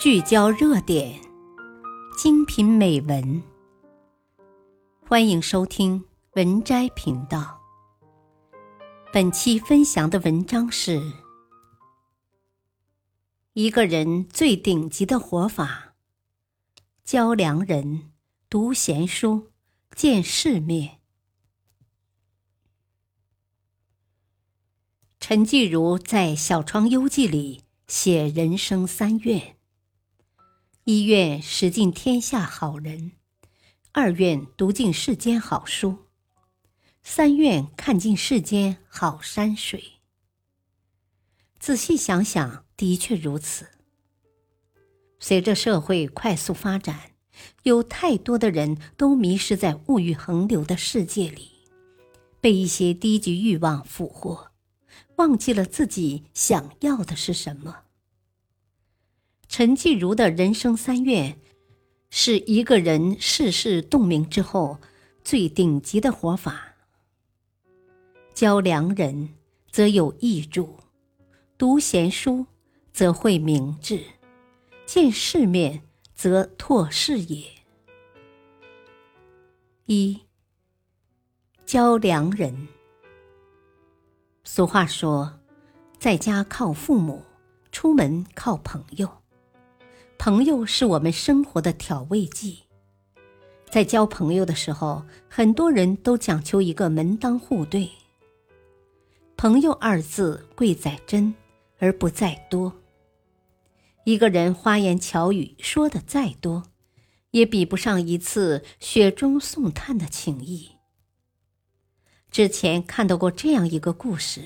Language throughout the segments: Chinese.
聚焦热点，精品美文。欢迎收听文摘频道。本期分享的文章是：一个人最顶级的活法。教良人，读闲书，见世面。陈继儒在《小窗幽记》里写人生三愿。一愿识尽天下好人，二愿读尽世间好书，三愿看尽世间好山水。仔细想想，的确如此。随着社会快速发展，有太多的人都迷失在物欲横流的世界里，被一些低级欲望俘获，忘记了自己想要的是什么。陈继儒的人生三愿，是一个人世事洞明之后最顶级的活法。教良人，则有益助；读闲书，则会明智；见世面，则拓视野。一教良人。俗话说，在家靠父母，出门靠朋友。朋友是我们生活的调味剂，在交朋友的时候，很多人都讲求一个门当户对。朋友二字贵在真，而不在多。一个人花言巧语说的再多，也比不上一次雪中送炭的情谊。之前看到过这样一个故事：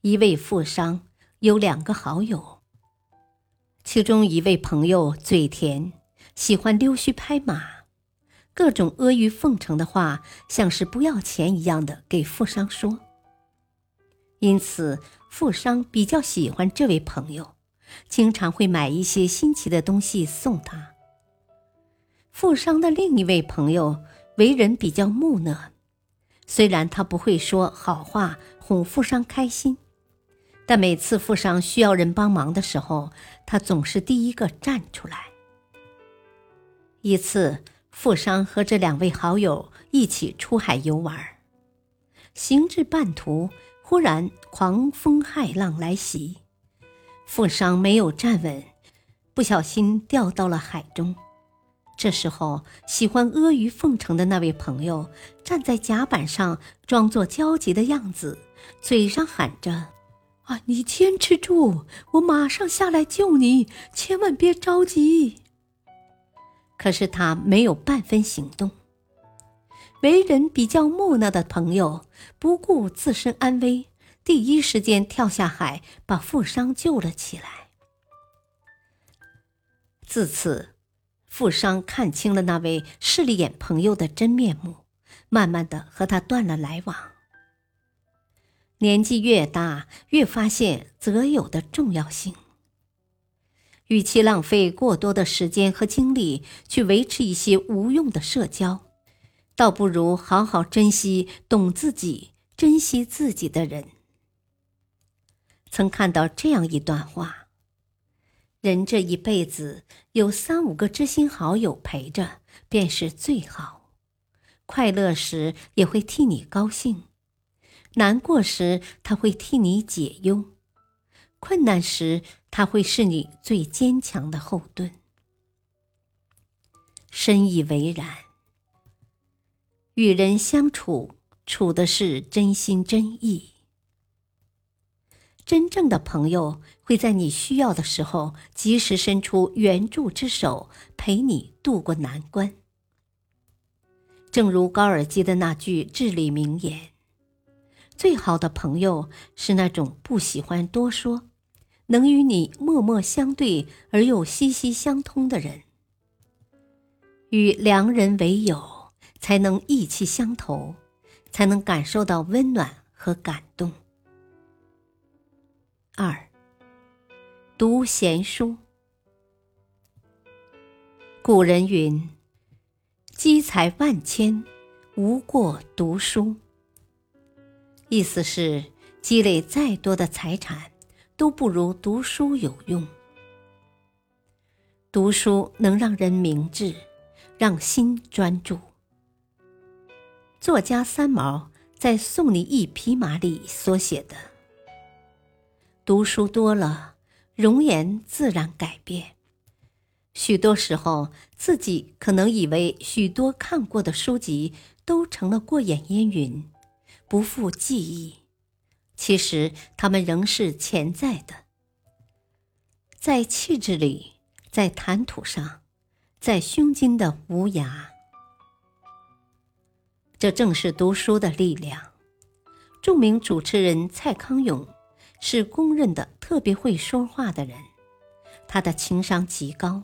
一位富商有两个好友。其中一位朋友嘴甜，喜欢溜须拍马，各种阿谀奉承的话，像是不要钱一样的给富商说。因此，富商比较喜欢这位朋友，经常会买一些新奇的东西送他。富商的另一位朋友为人比较木讷，虽然他不会说好话哄富商开心。但每次富商需要人帮忙的时候，他总是第一个站出来。一次，富商和这两位好友一起出海游玩，行至半途，忽然狂风骇浪来袭，富商没有站稳，不小心掉到了海中。这时候，喜欢阿谀奉承的那位朋友站在甲板上，装作焦急的样子，嘴上喊着。啊！你坚持住，我马上下来救你，千万别着急。可是他没有半分行动。为人比较木讷的朋友不顾自身安危，第一时间跳下海，把富商救了起来。自此，富商看清了那位势利眼朋友的真面目，慢慢的和他断了来往。年纪越大，越发现择友的重要性。与其浪费过多的时间和精力去维持一些无用的社交，倒不如好好珍惜懂自己、珍惜自己的人。曾看到这样一段话：人这一辈子有三五个知心好友陪着，便是最好。快乐时也会替你高兴。难过时，他会替你解忧；困难时，他会是你最坚强的后盾。深以为然。与人相处，处的是真心真意。真正的朋友会在你需要的时候，及时伸出援助之手，陪你渡过难关。正如高尔基的那句至理名言。最好的朋友是那种不喜欢多说，能与你默默相对而又息息相通的人。与良人为友，才能意气相投，才能感受到温暖和感动。二，读闲书。古人云：“积财万千，无过读书。”意思是，积累再多的财产，都不如读书有用。读书能让人明智，让心专注。作家三毛在《送你一匹马》里所写的：“读书多了，容颜自然改变。许多时候，自己可能以为许多看过的书籍都成了过眼烟云，不复记忆。其实，它们仍是潜在的，在气质里，在谈吐上，在胸襟的无涯。”这正是读书的力量。著名主持人蔡康永是公认的特别会说话的人，他的情商极高，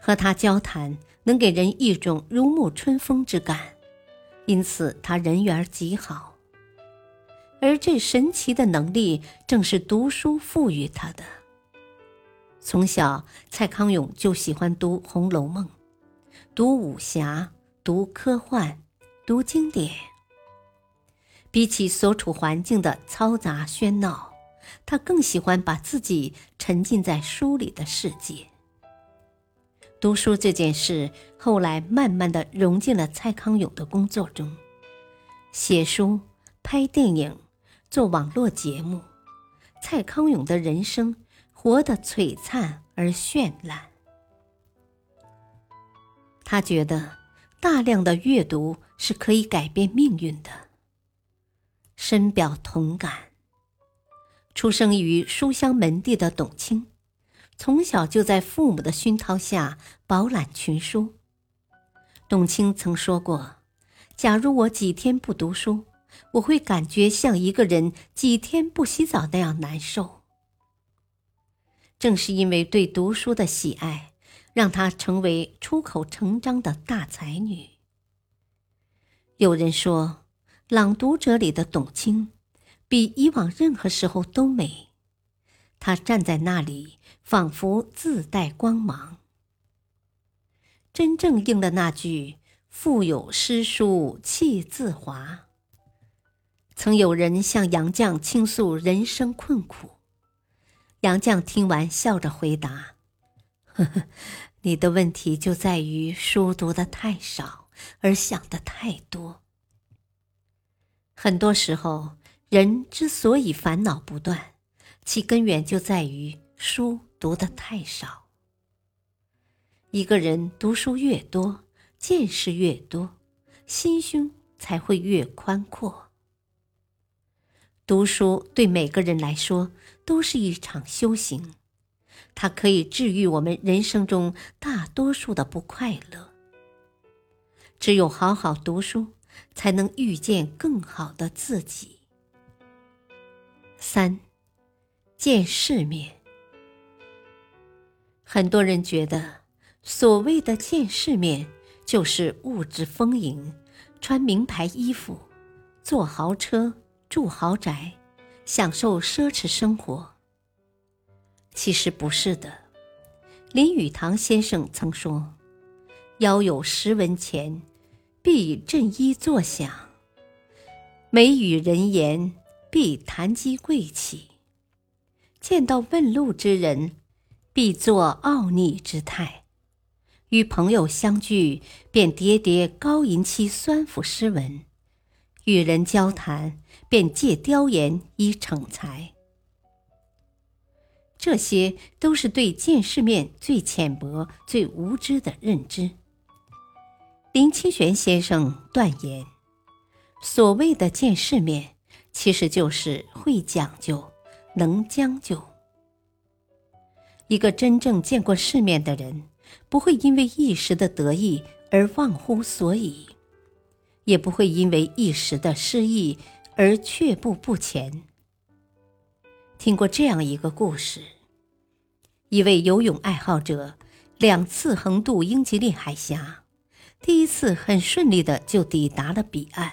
和他交谈能给人一种如沐春风之感，因此他人缘极好。而这神奇的能力正是读书赋予他的。从小，蔡康永就喜欢读《红楼梦》，读武侠。读科幻，读经典。比起所处环境的嘈杂喧闹，他更喜欢把自己沉浸在书里的世界。读书这件事后来慢慢的融进了蔡康永的工作中，写书、拍电影、做网络节目，蔡康永的人生活得璀璨而绚烂。他觉得。大量的阅读是可以改变命运的。深表同感。出生于书香门第的董卿，从小就在父母的熏陶下饱览群书。董卿曾说过：“假如我几天不读书，我会感觉像一个人几天不洗澡那样难受。”正是因为对读书的喜爱。让她成为出口成章的大才女。有人说，《朗读者》里的董卿，比以往任何时候都美。她站在那里，仿佛自带光芒。真正应了那句“腹有诗书气自华”。曾有人向杨绛倾诉人生困苦，杨绛听完笑着回答。呵 呵，你的问题就在于书读的太少，而想的太多。很多时候，人之所以烦恼不断，其根源就在于书读的太少。一个人读书越多，见识越多，心胸才会越宽阔。读书对每个人来说都是一场修行。它可以治愈我们人生中大多数的不快乐。只有好好读书，才能遇见更好的自己。三，见世面。很多人觉得，所谓的见世面，就是物质丰盈，穿名牌衣服，坐豪车，住豪宅，享受奢侈生活。其实不是的，林语堂先生曾说：“腰有十文钱，必振衣作响；美语人言，必谈及贵气；见到问路之人，必作傲睨之态；与朋友相聚，便喋喋高吟其酸腐诗文；与人交谈，便借雕言以逞才。”这些都是对见世面最浅薄、最无知的认知。林清玄先生断言：“所谓的见世面，其实就是会讲究、能将就。一个真正见过世面的人，不会因为一时的得意而忘乎所以，也不会因为一时的失意而却步不前。”听过这样一个故事。一位游泳爱好者两次横渡英吉利海峡，第一次很顺利的就抵达了彼岸，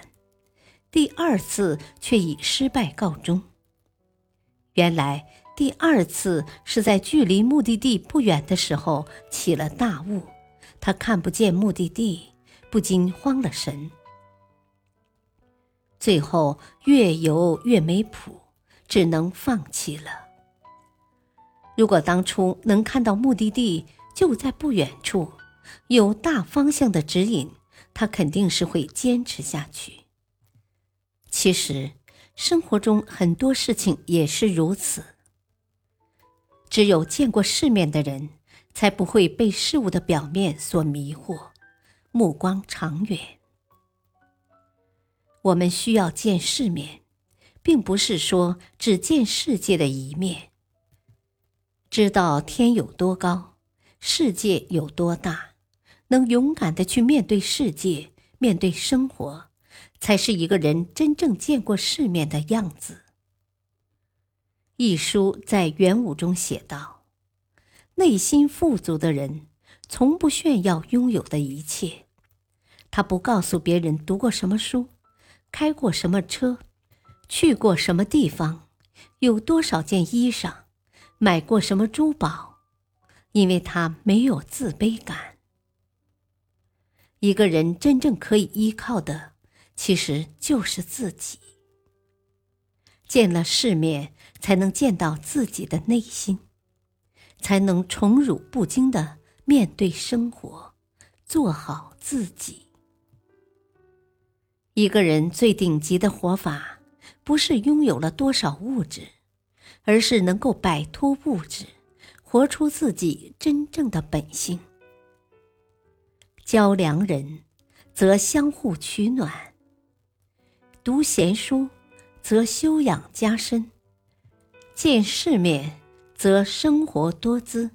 第二次却以失败告终。原来第二次是在距离目的地不远的时候起了大雾，他看不见目的地，不禁慌了神。最后越游越没谱，只能放弃了。如果当初能看到目的地就在不远处，有大方向的指引，他肯定是会坚持下去。其实，生活中很多事情也是如此。只有见过世面的人，才不会被事物的表面所迷惑，目光长远。我们需要见世面，并不是说只见世界的一面。知道天有多高，世界有多大，能勇敢的去面对世界，面对生活，才是一个人真正见过世面的样子。一书在元武中写道：“内心富足的人，从不炫耀拥有的一切。他不告诉别人读过什么书，开过什么车，去过什么地方，有多少件衣裳。”买过什么珠宝？因为他没有自卑感。一个人真正可以依靠的，其实就是自己。见了世面，才能见到自己的内心，才能宠辱不惊的面对生活，做好自己。一个人最顶级的活法，不是拥有了多少物质。而是能够摆脱物质，活出自己真正的本性。交良人，则相互取暖；读闲书，则修养加深；见世面，则生活多姿。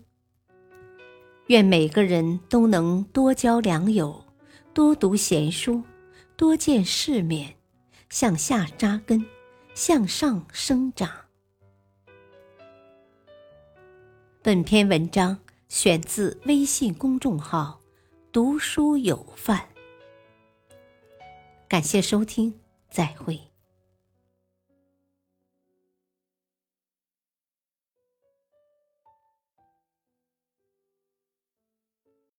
愿每个人都能多交良友，多读闲书，多见世面，向下扎根，向上生长。本篇文章选自微信公众号“读书有范”，感谢收听，再会。